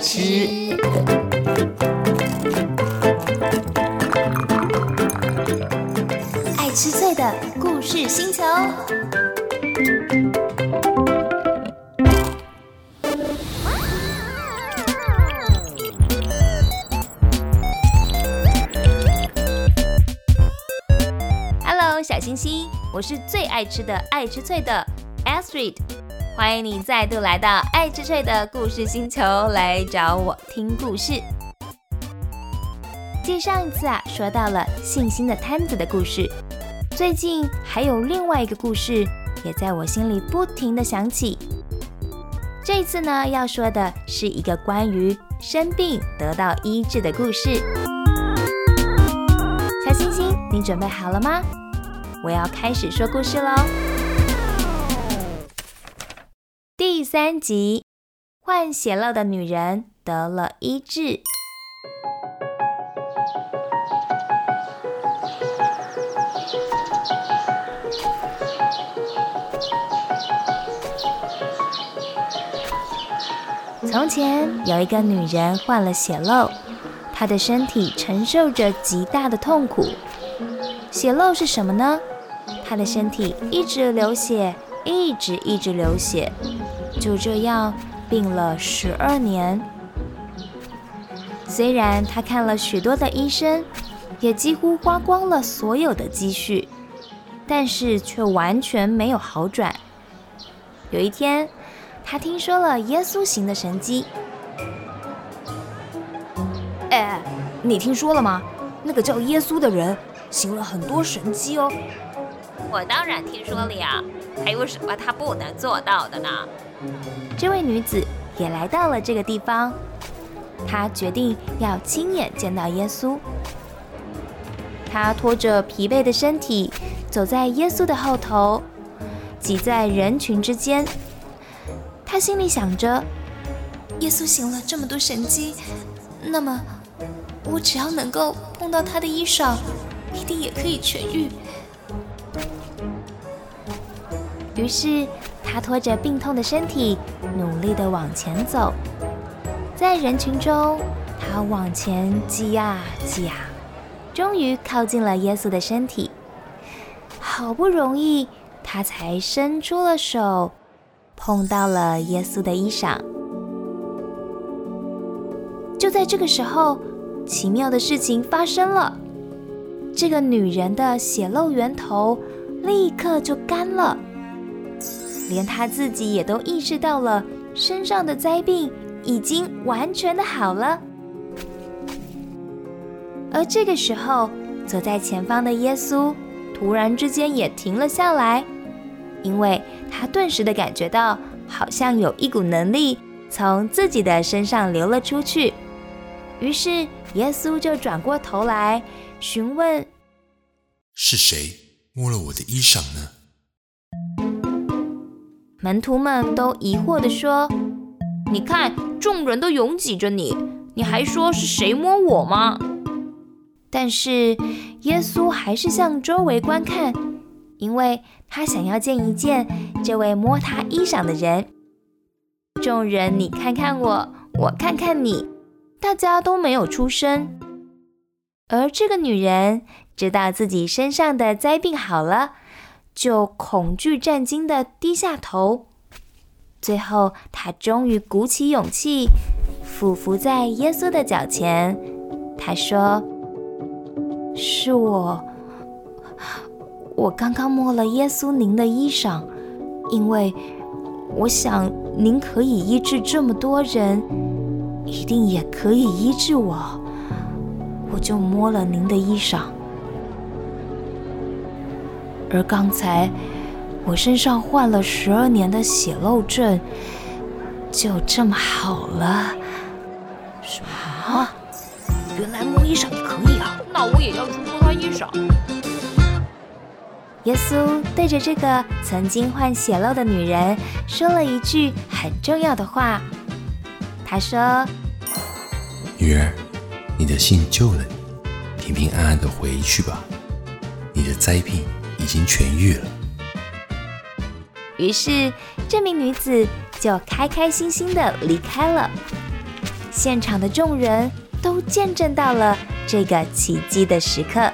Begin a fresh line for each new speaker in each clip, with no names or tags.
吃，爱吃脆的故事星球。小星星，我是最爱吃的爱吃脆的 Astrid，欢迎你再度来到爱吃脆的故事星球来找我听故事。继上一次啊，说到了信心的摊子的故事，最近还有另外一个故事，也在我心里不停的响起。这次呢，要说的是一个关于生病得到医治的故事。小星星，你准备好了吗？我要开始说故事喽。第三集，患血漏的女人得了医治。从前有一个女人患了血漏，她的身体承受着极大的痛苦。血漏是什么呢？她的身体一直流血，一直一直流血，就这样病了十二年。虽然他看了许多的医生，也几乎花光了所有的积蓄，但是却完全没有好转。有一天，他听说了耶稣行的神迹。
哎，你听说了吗？那个叫耶稣的人行了很多神迹哦。
我当然听说了呀，还有什么他不能做到的呢？
这位女子也来到了这个地方，她决定要亲眼见到耶稣。她拖着疲惫的身体走在耶稣的后头，挤在人群之间。她心里想着：耶稣行了这么多神迹，那么我只要能够碰到他的衣裳，一定也可以痊愈。于是，他拖着病痛的身体，努力地往前走。在人群中，他往前挤啊挤啊，终于靠近了耶稣的身体。好不容易，他才伸出了手，碰到了耶稣的衣裳。就在这个时候，奇妙的事情发生了。这个女人的血漏源头立刻就干了。连他自己也都意识到了，身上的灾病已经完全的好了。而这个时候，走在前方的耶稣突然之间也停了下来，因为他顿时的感觉到，好像有一股能力从自己的身上流了出去。于是，耶稣就转过头来询问：“
是谁摸了我的衣裳呢？”
门徒们都疑惑地说：“
你看，众人都拥挤着你，你还说是谁摸我吗？”
但是耶稣还是向周围观看，因为他想要见一见这位摸他衣裳的人。众人你看看我，我看看你，大家都没有出声。而这个女人知道自己身上的灾病好了。就恐惧战惊的低下头，最后他终于鼓起勇气，俯伏在耶稣的脚前。他说：“是我，我刚刚摸了耶稣您的衣裳，因为我想您可以医治这么多人，一定也可以医治我，我就摸了您的衣裳。”而刚才我身上患了十二年的血漏症，就这么好了。
什么？原来摸衣裳也可以啊！那我也要去摸他衣裳。
耶稣对着这个曾经患血漏的女人说了一句很重要的话。他说：“
女儿，你的信救了你，平平安安的回去吧。你的灾病。”已经痊愈了。
于是，这名女子就开开心心的离开了。现场的众人都见证到了这个奇迹的时刻。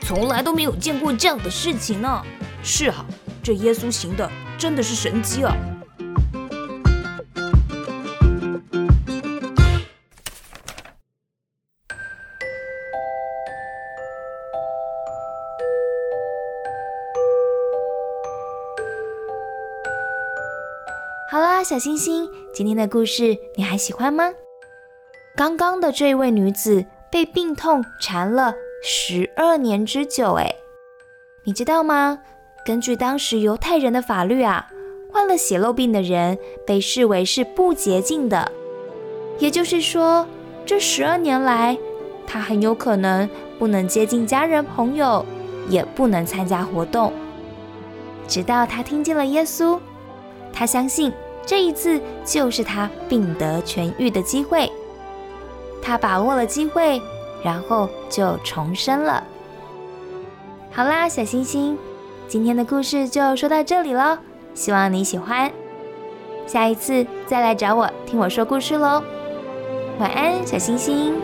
从来都没有见过这样的事情呢。
是啊，这耶稣行的真的是神迹啊！
好啦，小星星，今天的故事你还喜欢吗？刚刚的这位女子被病痛缠了十二年之久，哎，你知道吗？根据当时犹太人的法律啊，患了血漏病的人被视为是不洁净的，也就是说，这十二年来，他很有可能不能接近家人朋友，也不能参加活动，直到他听见了耶稣。他相信这一次就是他病得痊愈的机会，他把握了机会，然后就重生了。好啦，小星星，今天的故事就说到这里喽，希望你喜欢。下一次再来找我听我说故事喽。晚安，小星星。